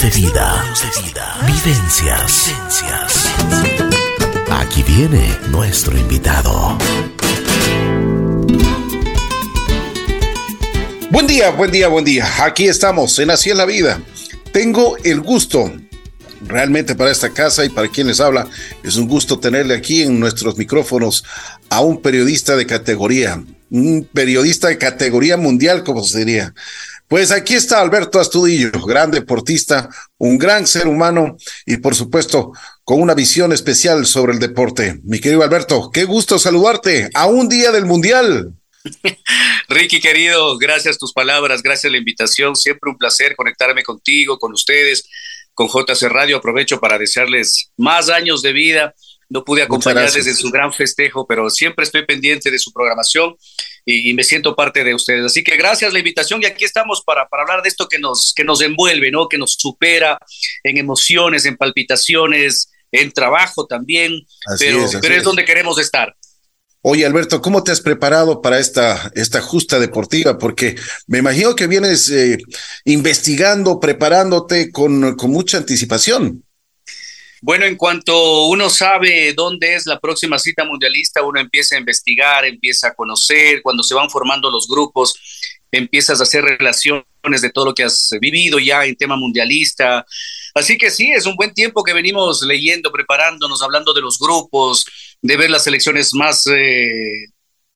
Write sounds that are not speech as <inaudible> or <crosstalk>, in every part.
De vida. Vivencias. Aquí viene nuestro invitado. Buen día, buen día, buen día. Aquí estamos en Así en la Vida. Tengo el gusto realmente para esta casa y para quien les habla, es un gusto tenerle aquí en nuestros micrófonos a un periodista de categoría, un periodista de categoría mundial, como se diría. Pues aquí está Alberto Astudillo, gran deportista, un gran ser humano y por supuesto con una visión especial sobre el deporte. Mi querido Alberto, qué gusto saludarte a un día del Mundial. <laughs> Ricky, querido, gracias tus palabras, gracias la invitación. Siempre un placer conectarme contigo, con ustedes con JC Radio. Aprovecho para desearles más años de vida. No pude acompañarles en su gran festejo, pero siempre estoy pendiente de su programación y, me siento parte de ustedes. Así que gracias la invitación y aquí estamos para, para hablar de esto que nos, que nos envuelve, ¿no? que nos supera en emociones, en palpitaciones, en trabajo también, pero, pero es donde queremos estar. Oye, Alberto, ¿cómo te has preparado para esta, esta justa deportiva? Porque me imagino que vienes eh, investigando, preparándote con, con mucha anticipación. Bueno, en cuanto uno sabe dónde es la próxima cita mundialista, uno empieza a investigar, empieza a conocer, cuando se van formando los grupos, empiezas a hacer relaciones de todo lo que has vivido ya en tema mundialista. Así que sí, es un buen tiempo que venimos leyendo, preparándonos, hablando de los grupos, de ver las selecciones más, eh,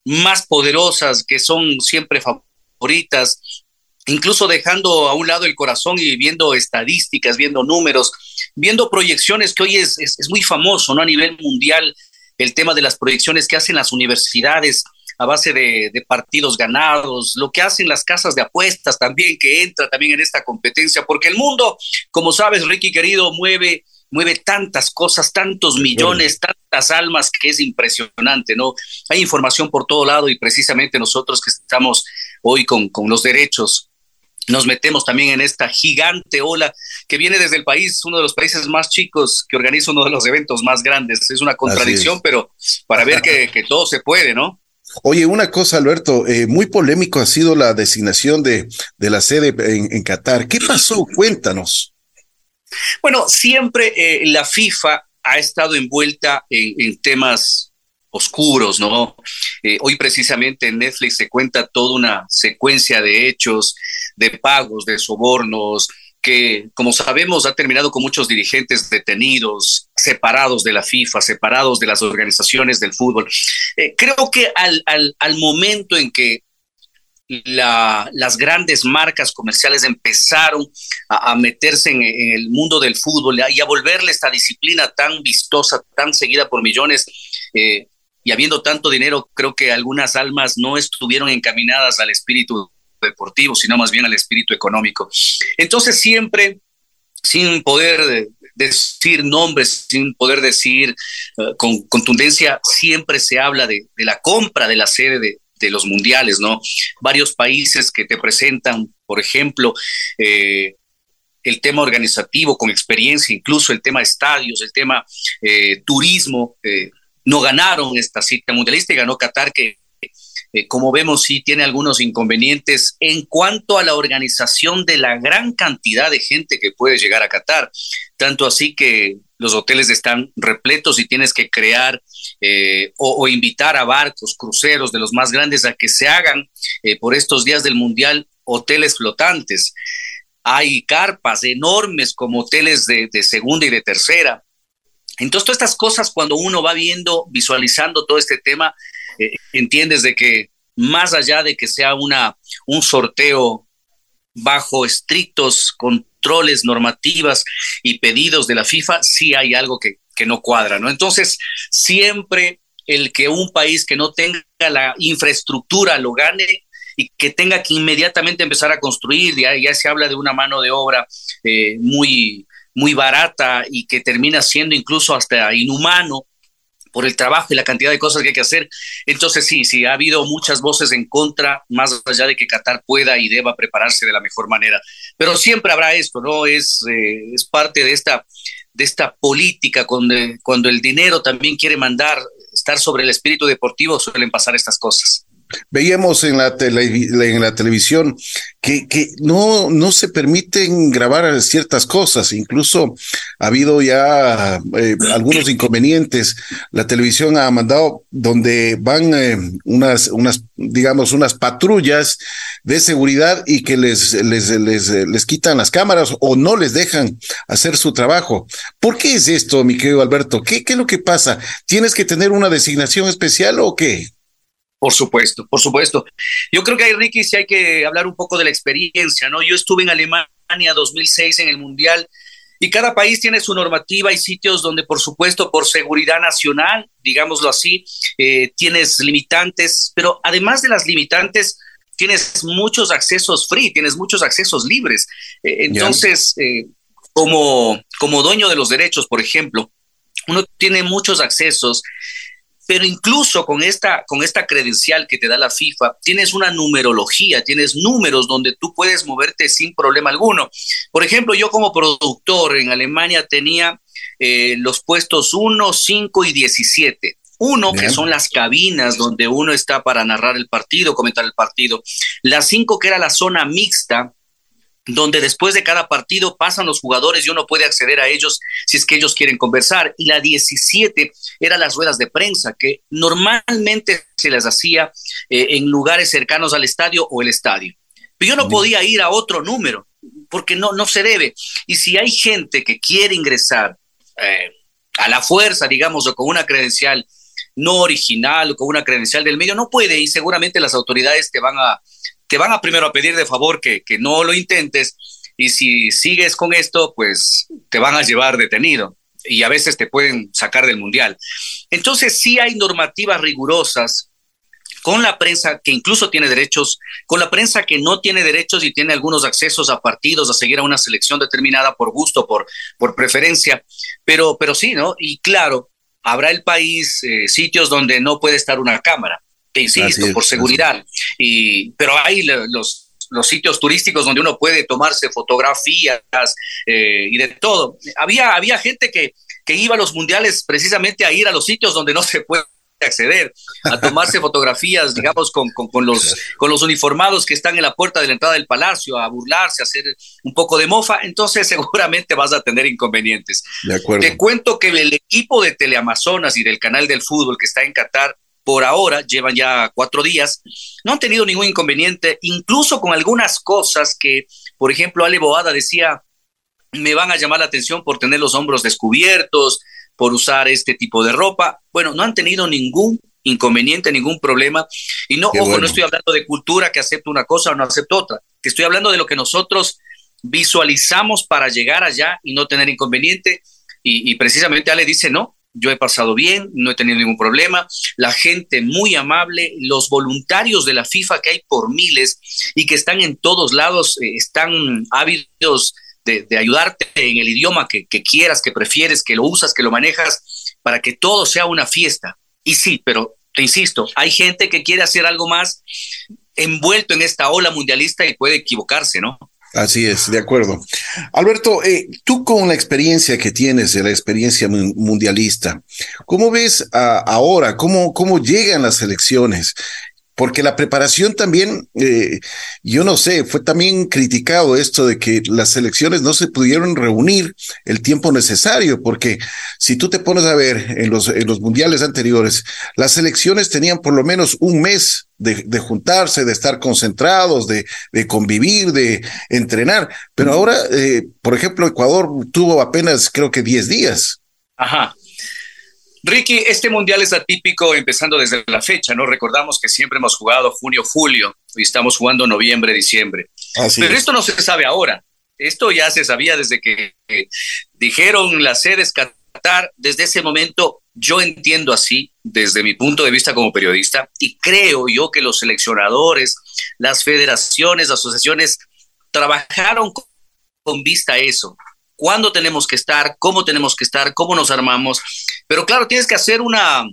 más poderosas, que son siempre favoritas, incluso dejando a un lado el corazón y viendo estadísticas, viendo números, viendo proyecciones, que hoy es, es, muy famoso ¿no? a nivel mundial, el tema de las proyecciones que hacen las universidades a base de, de, partidos ganados, lo que hacen las casas de apuestas también, que entra también en esta competencia, porque el mundo, como sabes, Ricky querido, mueve mueve tantas cosas, tantos millones, tantas almas que es impresionante, ¿no? Hay información por todo lado y precisamente nosotros que estamos hoy con, con los derechos, nos metemos también en esta gigante ola que viene desde el país, uno de los países más chicos que organiza uno de los eventos más grandes. Es una contradicción, pero para ver que, <laughs> que, todo se puede, ¿no? Oye, una cosa, Alberto, eh, muy polémico ha sido la designación de, de la sede en, en Qatar. ¿Qué pasó? Cuéntanos. Bueno, siempre eh, la FIFA ha estado envuelta en, temas oscuros, ¿no? Eh, hoy precisamente en Netflix se cuenta toda una secuencia de hechos, de pagos, de sobornos, que, como sabemos, ha terminado con muchos dirigentes detenidos, separados de la FIFA, separados de las organizaciones del fútbol. Eh, creo que al, al, al, momento en que la, las grandes marcas comerciales empezaron a, meterse en, el mundo del fútbol y a volverle esta disciplina tan vistosa, tan seguida por millones. Eh, y habiendo tanto dinero, creo que algunas almas no estuvieron encaminadas al espíritu deportivo, sino más bien al espíritu económico. Entonces siempre, sin poder decir nombres, sin poder decir eh, con contundencia, siempre se habla de, la compra de la sede de, los mundiales, ¿no? Varios países que te presentan, por ejemplo, eh, el tema organizativo con experiencia, incluso el tema estadios, el tema eh, turismo, eh, no ganaron esta cita mundialista y ganó Qatar, que como vemos sí tiene algunos inconvenientes en cuanto a la organización de la gran cantidad de gente que puede llegar a Qatar, tanto así que los hoteles están repletos y tienes que crear eh, o, invitar a barcos, cruceros de los más grandes a que se hagan eh, por estos días del Mundial hoteles flotantes. Hay carpas enormes como hoteles de, segunda y de tercera. Entonces, todas estas cosas, cuando uno va viendo, visualizando todo este tema, eh, entiendes de que más allá de que sea una, un sorteo bajo estrictos controles, normativas y pedidos de la FIFA, sí hay algo que, que no cuadra, ¿no? Entonces, siempre el que un país que no tenga la infraestructura lo gane y que tenga que inmediatamente empezar a construir, ya, ya se habla de una mano de obra eh, muy, muy barata y que termina siendo incluso hasta inhumano por el trabajo y la cantidad de cosas que hay que hacer. Entonces sí, sí, ha habido muchas voces en contra, más allá de que Qatar pueda y deba prepararse de la mejor manera. Pero siempre habrá esto, ¿no? Es, eh, es parte de esta de esta política, cuando, cuando el dinero también quiere mandar, estar sobre el espíritu deportivo, suelen pasar estas cosas. Veíamos en la, en la televisión que, que, no, no se permiten grabar ciertas cosas. Incluso ha habido ya eh, algunos inconvenientes. La televisión ha mandado donde van eh, unas, unas, digamos, unas patrullas de seguridad y que les, les, les, les quitan las cámaras o no les dejan hacer su trabajo. ¿Por qué es esto, mi querido Alberto? ¿Qué, qué es lo que pasa? ¿Tienes que tener una designación especial o qué? Por supuesto, por supuesto. Yo creo que hay, Ricky, sí hay que hablar un poco de la experiencia, ¿no? Yo estuve en Alemania 2006 en el Mundial y cada país tiene su normativa y sitios donde, por supuesto, por seguridad nacional, digámoslo así, eh, tienes limitantes, pero además de las limitantes, tienes muchos accesos free, tienes muchos accesos libres. Eh, entonces, eh, como, como dueño de los derechos, por ejemplo, uno tiene muchos accesos pero incluso con esta, con esta credencial que te da la FIFA, tienes una numerología, tienes números donde tú puedes moverte sin problema alguno. Por ejemplo, yo como productor en Alemania tenía eh, los puestos 1, 5 y 17. Uno, que son las cabinas donde uno está para narrar el partido, comentar el partido. La cinco, que era la zona mixta, donde después de cada partido pasan los jugadores y uno puede acceder a ellos si es que ellos quieren conversar. Y la 17 era las ruedas de prensa, que normalmente se las hacía eh, en lugares cercanos al estadio o el estadio. Pero yo no podía ir a otro número, porque no, no se debe. Y si hay gente que quiere ingresar eh, a la fuerza, digamos, o con una credencial no original o con una credencial del medio, no puede y seguramente las autoridades te van a, te van a primero a pedir de favor que, que no lo intentes y si sigues con esto, pues te van a llevar detenido y a veces te pueden sacar del mundial. Entonces sí hay normativas rigurosas con la prensa que incluso tiene derechos, con la prensa que no tiene derechos y tiene algunos accesos a partidos, a seguir a una selección determinada por gusto, por, por preferencia, pero, pero sí, ¿no? Y claro, habrá el país eh, sitios donde no puede estar una cámara te insisto, por seguridad. Y, pero hay los, los sitios turísticos donde uno puede tomarse fotografías eh, y de todo. Había, había gente que, que iba a los mundiales precisamente a ir a los sitios donde no se puede acceder, a tomarse <laughs> fotografías, digamos, con, con, los, con los uniformados que están en la puerta de la entrada del palacio, a burlarse, a hacer un poco de mofa, entonces <laughs> seguramente vas a tener inconvenientes. De acuerdo. Te cuento que el equipo de Teleamazonas y del canal del fútbol que está en Qatar por ahora, llevan ya cuatro días, no han tenido ningún inconveniente, incluso con algunas cosas que, por ejemplo, Ale Boada decía, me van a llamar la atención por tener los hombros descubiertos, por usar este tipo de ropa. Bueno, no han tenido ningún inconveniente, ningún problema. Y no, ojo, no estoy hablando de cultura que acepto una cosa o no acepto otra, que estoy hablando de lo que nosotros visualizamos para llegar allá y no tener inconveniente. Y, y precisamente Ale dice, no, yo he pasado bien, no he tenido ningún problema, la gente muy amable, los voluntarios de la FIFA que hay por miles y que están en todos lados, eh, están ávidos de, ayudarte en el idioma que, que quieras, que prefieres, que lo usas, que lo manejas, para que todo sea una fiesta. Y sí, pero te insisto, hay gente que quiere hacer algo más envuelto en esta ola mundialista y puede equivocarse, ¿no? Así es, de acuerdo. Alberto, eh, tú con la experiencia que tienes, de la experiencia mundialista, ¿cómo ves ahora, cómo, cómo llegan las elecciones? Porque la preparación también, eh, yo no sé, fue también criticado esto de que las elecciones no se pudieron reunir el tiempo necesario, porque si tú te pones a ver en los, en los mundiales anteriores, las elecciones tenían por lo menos un mes de, de juntarse, de estar concentrados, de, de, convivir, de entrenar, pero ahora, eh, por ejemplo, Ecuador tuvo apenas creo que 10 días. Ajá. Ricky, este mundial es atípico empezando desde la fecha, ¿no? Recordamos que siempre hemos jugado junio, julio y estamos jugando noviembre, diciembre. Pero esto no se sabe ahora. Esto ya se sabía desde que dijeron las sedes Qatar. Desde ese momento, yo entiendo así, desde mi punto de vista como periodista, y creo yo que los seleccionadores, las federaciones, asociaciones, trabajaron con vista a eso cuándo tenemos que estar, cómo tenemos que estar, cómo nos armamos. Pero claro, tienes que hacer una,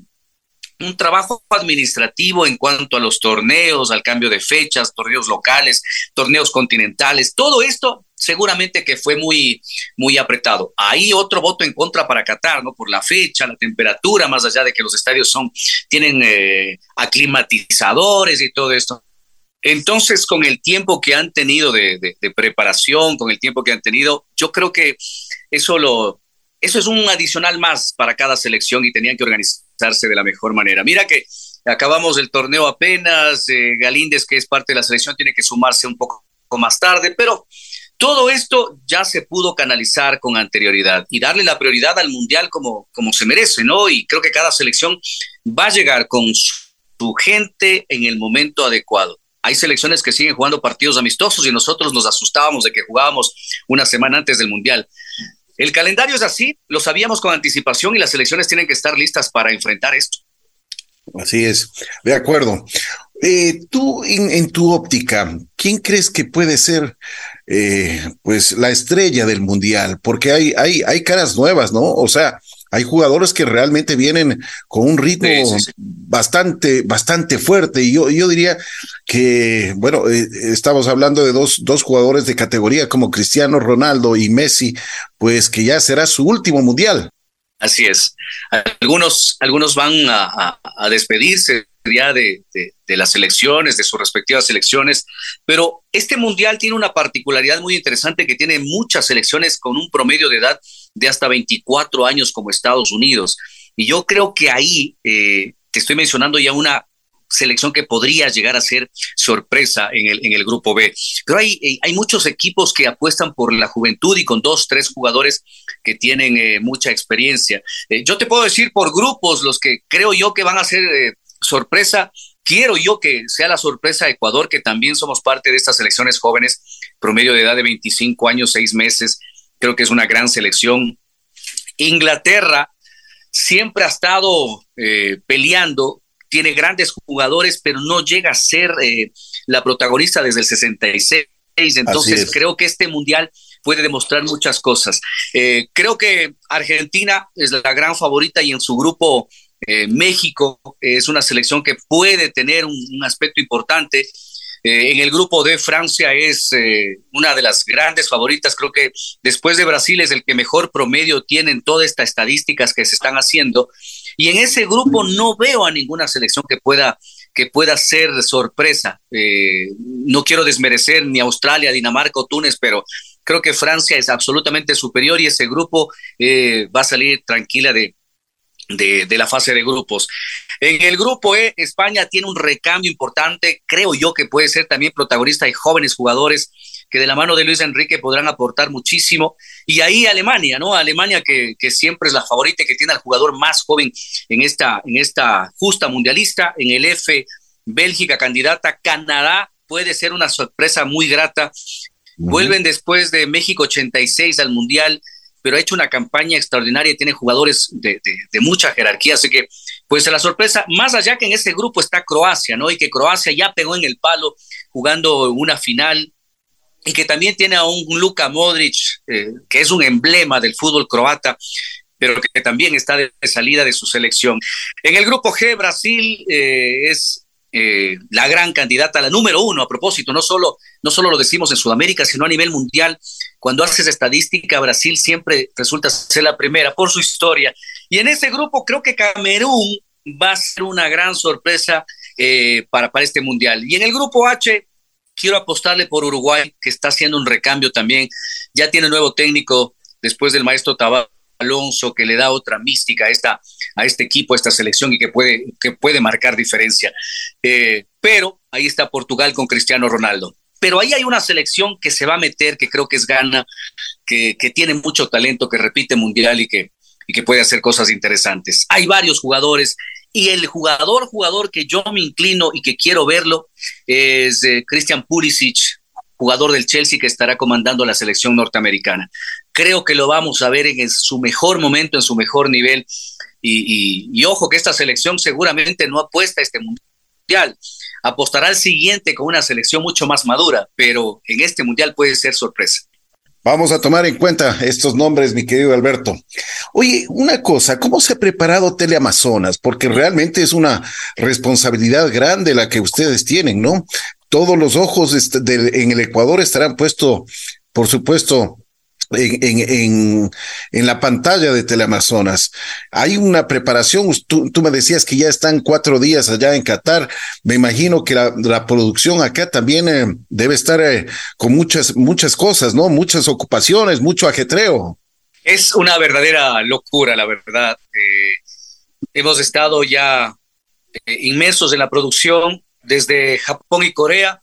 un trabajo administrativo en cuanto a los torneos, al cambio de fechas, torneos locales, torneos continentales, todo esto seguramente que fue muy, muy apretado. Hay otro voto en contra para Qatar, ¿no? Por la fecha, la temperatura, más allá de que los estadios son, tienen eh, aclimatizadores y todo esto. Entonces, con el tiempo que han tenido de, preparación, con el tiempo que han tenido, yo creo que eso lo, es un adicional más para cada selección y tenían que organizarse de la mejor manera. Mira que acabamos el torneo apenas, eh, Galíndez, que es parte de la selección, tiene que sumarse un poco más tarde, pero todo esto ya se pudo canalizar con anterioridad y darle la prioridad al Mundial como, como se merece, ¿no? Y creo que cada selección va a llegar con su gente en el momento adecuado. Hay selecciones que siguen jugando partidos amistosos y nosotros nos asustábamos de que jugábamos una semana antes del Mundial. El calendario es así, lo sabíamos con anticipación y las selecciones tienen que estar listas para enfrentar esto. Así es, de acuerdo. Eh, tú, en, tu óptica, ¿quién crees que puede ser eh, pues la estrella del mundial? Porque hay, hay, hay caras nuevas, ¿no? O sea, hay jugadores que realmente vienen con un ritmo bastante, bastante fuerte. Y yo, yo diría que, bueno, eh, estamos hablando de dos, dos jugadores de categoría como Cristiano Ronaldo y Messi, pues que ya será su último mundial. Así es. Algunos, algunos van a, despedirse ya de, las elecciones, de sus respectivas elecciones, pero este mundial tiene una particularidad muy interesante que tiene muchas selecciones con un promedio de edad de hasta 24 años como Estados Unidos. Y yo creo que ahí eh, te estoy mencionando ya una selección que podría llegar a ser sorpresa en el, en el grupo B. Pero hay, eh, hay muchos equipos que apuestan por la juventud y con dos, tres jugadores que tienen eh, mucha experiencia. Yo te puedo decir por grupos los que creo yo que van a ser sorpresa. Quiero yo que sea la sorpresa Ecuador, que también somos parte de estas selecciones jóvenes, promedio de edad de 25 años, 6 meses. Creo que es una gran selección. Inglaterra siempre ha estado peleando tiene grandes jugadores, pero no llega a ser eh, la protagonista desde el 66. Entonces creo que este mundial puede demostrar muchas cosas. Eh, creo que Argentina es la gran favorita y en su grupo eh, México es una selección que puede tener un, aspecto importante. En el grupo de Francia es una de las grandes favoritas. Creo que después de Brasil es el que mejor promedio tiene en todas estas estadísticas que se están haciendo. Y en ese grupo no veo a ninguna selección que pueda, que pueda ser sorpresa. Eh, no quiero desmerecer ni Australia, Dinamarca o Túnez, pero creo que Francia es absolutamente superior y ese grupo eh, va a salir tranquila de, de, de, la fase de grupos. En el grupo E, España tiene un recambio importante, creo yo que puede ser también protagonista de jóvenes jugadores que de la mano de Luis Enrique podrán aportar muchísimo. Y ahí Alemania, ¿no? Alemania que, que siempre es la favorita y que tiene al jugador más joven en esta, en esta justa mundialista. En el F, Bélgica candidata, Canadá puede ser una sorpresa muy grata. Vuelven después de México 86 al Mundial, pero ha hecho una campaña extraordinaria y tiene jugadores de, mucha jerarquía, así que pues la sorpresa, más allá que en ese grupo está Croacia, ¿no? Y que Croacia ya pegó en el palo jugando una final y que también tiene a un Luka Modric, eh, que es un emblema del fútbol croata, pero que también está de salida de su selección. En el grupo G, Brasil eh, es eh, la gran candidata, la número uno, a propósito, no solo, no solo lo decimos en Sudamérica, sino a nivel mundial. Cuando haces estadística, Brasil siempre resulta ser la primera por su historia. Y en ese grupo creo que Camerún va a ser una gran sorpresa para, para este mundial. Y en el grupo H, quiero apostarle por Uruguay, que está haciendo un recambio también. Ya tiene nuevo técnico después del maestro Tabar Alonso, que le da otra mística a, esta, a este equipo, a esta selección y que puede, que puede marcar diferencia. Eh, pero ahí está Portugal con Cristiano Ronaldo. Pero ahí hay una selección que se va a meter, que creo que es Gana, que, que tiene mucho talento, que repite mundial y que, y que puede hacer cosas interesantes. Hay varios jugadores y el jugador, jugador que yo me inclino y que quiero verlo es eh, Christian Pulisic, jugador del Chelsea que estará comandando la selección norteamericana. Creo que lo vamos a ver en su mejor momento, en su mejor nivel. Y, y ojo que esta selección seguramente no apuesta a este mundial. Apostará al siguiente con una selección mucho más madura, pero en este mundial puede ser sorpresa. Vamos a tomar en cuenta estos nombres, mi querido Alberto. Oye, una cosa, ¿cómo se ha preparado Teleamazonas? Porque realmente es una responsabilidad grande la que ustedes tienen, ¿no? Todos los ojos en el Ecuador estarán puestos, por supuesto, en, en, en, la pantalla de Teleamazonas. Hay una preparación, tú, tú, me decías que ya están cuatro días allá en Qatar, me imagino que la, producción acá también eh, debe estar eh, con muchas, muchas cosas, ¿no? Muchas ocupaciones, mucho ajetreo. Es una verdadera locura, la verdad. Eh, hemos estado ya inmersos en la producción desde Japón y Corea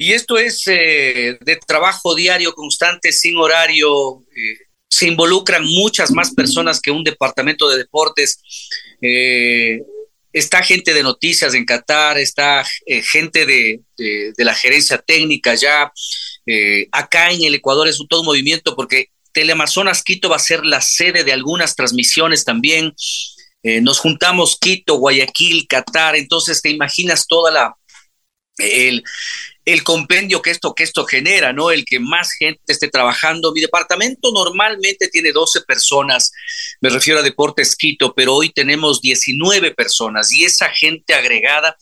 y esto es eh, de trabajo diario constante, sin horario. Eh, se involucran muchas más personas que un departamento de deportes. Eh, está gente de noticias en Qatar, está gente de, la gerencia técnica ya. acá en el Ecuador es un todo movimiento porque Teleamazonas Quito va a ser la sede de algunas transmisiones también. nos juntamos Quito, Guayaquil, Qatar, entonces te imaginas toda la, el, el compendio que esto, que esto genera, ¿no? El que más gente esté trabajando. Mi departamento normalmente tiene 12 personas, me refiero a Deportes Quito, pero hoy tenemos 19 personas y esa gente agregada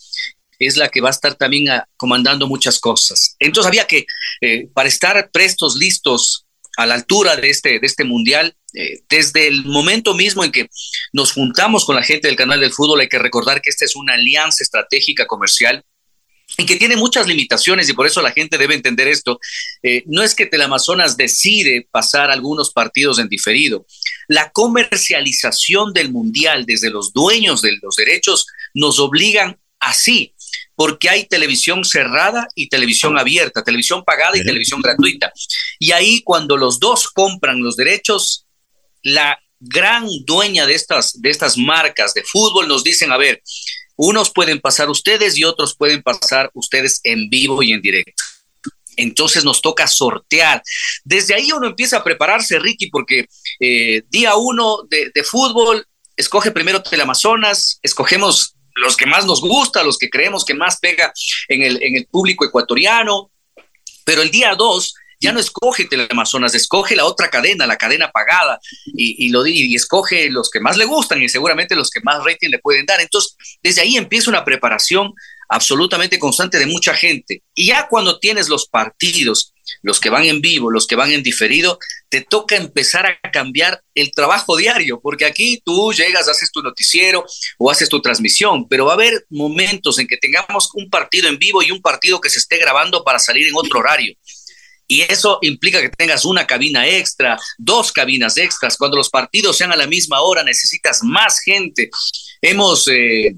es la que va a estar también ah, comandando muchas cosas. Entonces había que, eh, para estar prestos, listos a la altura de este, de este mundial, eh, desde el momento mismo en que nos juntamos con la gente del canal del fútbol, hay que recordar que esta es una alianza estratégica comercial y que tiene muchas limitaciones y por eso la gente debe entender esto. Eh, no es que Teleamazonas decide pasar algunos partidos en diferido. La comercialización del mundial desde los dueños de los derechos nos obligan así, porque hay televisión cerrada y televisión abierta, televisión pagada y televisión gratuita. Y ahí cuando los dos compran los derechos, la gran dueña de estas, de estas marcas de fútbol nos dicen, a ver, unos pueden pasar ustedes y otros pueden pasar ustedes en vivo y en directo. Entonces nos toca sortear. Desde ahí uno empieza a prepararse, Ricky, porque eh, día uno de, fútbol, escoge primero Teleamazonas, escogemos los que más nos gusta, los que creemos que más pega en el, en el público ecuatoriano, pero el día dos ya no escoge Teleamazonas, escoge la otra cadena, la cadena pagada, y, y lo, y escoge los que más le gustan y seguramente los que más rating le pueden dar. Entonces, desde ahí empieza una preparación absolutamente constante de mucha gente. Y ya cuando tienes los partidos, los que van en vivo, los que van en diferido, te toca empezar a cambiar el trabajo diario, porque aquí tú llegas, haces tu noticiero o haces tu transmisión, pero va a haber momentos en que tengamos un partido en vivo y un partido que se esté grabando para salir en otro horario. Y eso implica que tengas una cabina extra, dos cabinas extras. Cuando los partidos sean a la misma hora, necesitas más gente. Hemos eh,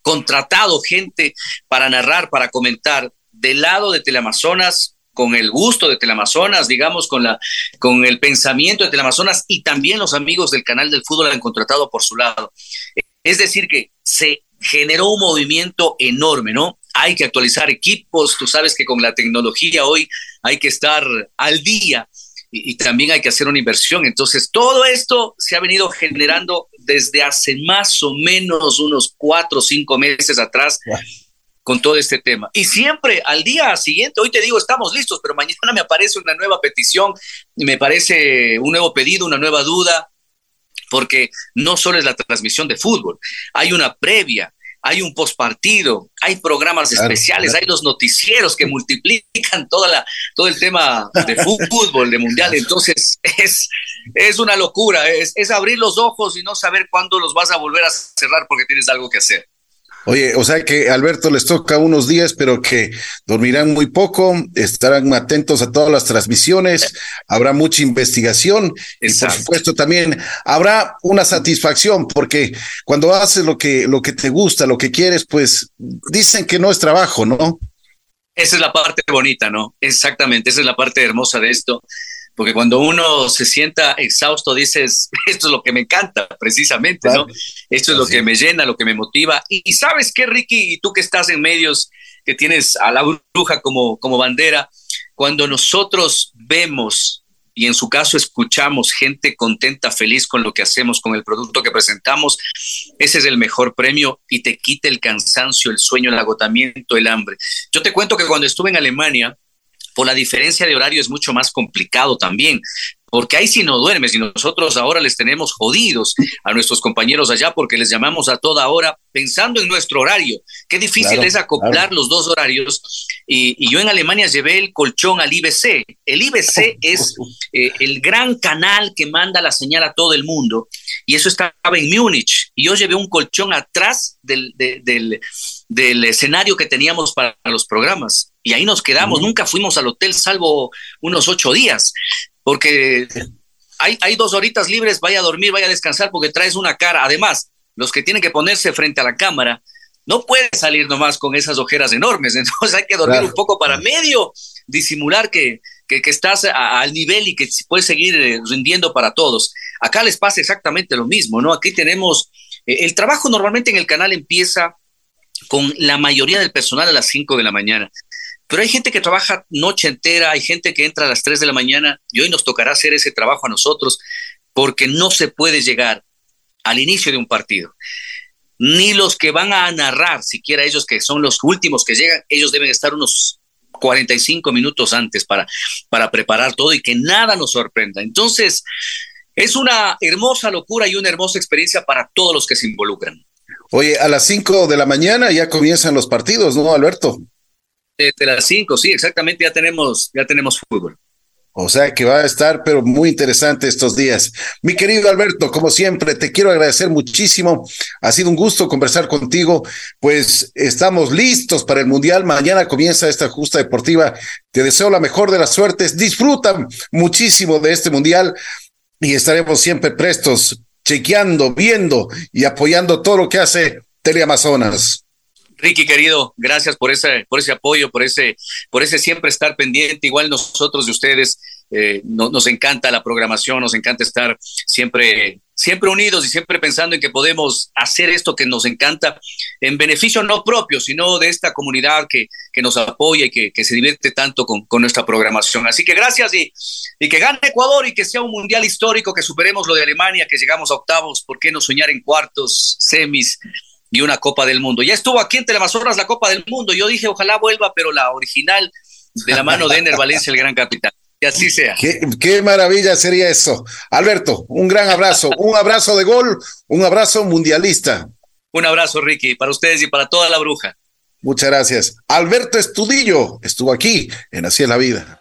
contratado gente para narrar, para comentar. Del lado de Teleamazonas, con el gusto de Teleamazonas, digamos, con, la, con el pensamiento de Teleamazonas y también los amigos del canal del fútbol han contratado por su lado. Es decir, que se generó un movimiento enorme, ¿no? Hay que actualizar equipos, tú sabes que con la tecnología hoy hay que estar al día y, también hay que hacer una inversión. Entonces, todo esto se ha venido generando desde hace más o menos unos cuatro o cinco meses atrás. con todo este tema. Y siempre al día siguiente, hoy te digo, estamos listos, pero mañana me aparece una nueva petición, me parece un nuevo pedido, una nueva duda, porque no solo es la transmisión de fútbol, hay una previa, hay un postpartido, hay programas especiales, hay los noticieros que multiplican toda la, todo el tema de fútbol, de mundial. Entonces es, es una locura, es, es abrir los ojos y no saber cuándo los vas a volver a cerrar porque tienes algo que hacer. Oye, o sea que Alberto les toca unos días, pero que dormirán muy poco, estarán atentos a todas las transmisiones, habrá mucha investigación y por supuesto también habrá una satisfacción, porque cuando haces lo que, lo que te gusta, lo que quieres, pues dicen que no es trabajo, ¿no? Esa es la parte bonita, ¿no? Exactamente, esa es la parte hermosa de esto porque cuando uno se sienta exhausto dices, <laughs> esto es lo que me encanta precisamente, ¿no? Esto es lo que me llena, lo que me motiva. Y, sabes qué, Ricky, y tú que estás en medios, que tienes a la bruja como, como bandera, cuando nosotros vemos y en su caso escuchamos gente contenta, feliz con lo que hacemos, con el producto que presentamos, ese es el mejor premio y te quita el cansancio, el sueño, el agotamiento, el hambre. Yo te cuento que cuando estuve en Alemania, por la diferencia de horario es mucho más complicado también porque ahí sí no duermes y nosotros ahora les tenemos jodidos a nuestros compañeros allá porque les llamamos a toda hora pensando en nuestro horario. Qué difícil es acoplar los dos horarios. Y, yo en Alemania llevé el colchón al IBC. El IBC <laughs> es eh, el gran canal que manda la señal a todo el mundo y eso estaba en Múnich. Y yo llevé un colchón atrás del, del, escenario que teníamos para los programas. Y ahí nos quedamos, nunca fuimos al hotel salvo unos ocho días porque hay, hay dos horitas libres, vaya a dormir, vaya a descansar porque traes una cara. Además, los que tienen que ponerse frente a la cámara, no pueden salir nomás con esas ojeras enormes, <laughs> entonces hay que dormir un poco para medio disimular que, que, estás al nivel y que puedes seguir eh, rindiendo para todos. Acá les pasa exactamente lo mismo, ¿no? Aquí tenemos, eh, el trabajo normalmente en el canal empieza con la mayoría del personal a las 5 de la mañana. Pero hay gente que trabaja noche entera, hay gente que entra a las 3 de la mañana y hoy nos tocará hacer ese trabajo a nosotros porque no se puede llegar al inicio de un partido. Ni los que van a narrar, siquiera ellos que son los últimos que llegan, ellos deben estar unos 45 minutos antes para, para preparar todo y que nada nos sorprenda. Entonces, es una hermosa locura y una hermosa experiencia para todos los que se involucran. Oye, a las 5 de la mañana ya comienzan los partidos, ¿no, Alberto? Desde las 5, sí, exactamente, ya tenemos, ya tenemos fútbol. O sea que va a estar, pero muy interesante estos días. Mi querido Alberto, como siempre, te quiero agradecer muchísimo. Ha sido un gusto conversar contigo. Pues estamos listos para el Mundial. Mañana comienza esta justa deportiva. Te deseo la mejor de las suertes. Disfrutan muchísimo de este Mundial y estaremos siempre prestos, chequeando, viendo y apoyando todo lo que hace Teleamazonas. Ricky, querido, gracias por ese, por ese apoyo, por ese, por ese siempre estar pendiente. Igual nosotros de ustedes, eh, nos encanta la programación, nos encanta estar siempre, siempre unidos y siempre pensando en que podemos hacer esto que nos encanta en beneficio no propio, sino de esta comunidad que, que nos apoya y que, que se divierte tanto con, con, nuestra programación. Así que gracias y, y que gane Ecuador y que sea un mundial histórico, que superemos lo de Alemania, que llegamos a octavos, ¿por qué no soñar en cuartos, semis? Y una Copa del Mundo. Ya estuvo aquí en Teleamazonas la Copa del Mundo. Yo dije, ojalá vuelva, pero la original de la mano de Ener Valencia, el gran capitán. Y así sea. Qué, maravilla sería eso. Alberto, un gran abrazo, un abrazo de gol, un abrazo mundialista. Un abrazo, Ricky, para ustedes y para toda la bruja. Muchas gracias. Alberto Estudillo estuvo aquí en Así es la vida.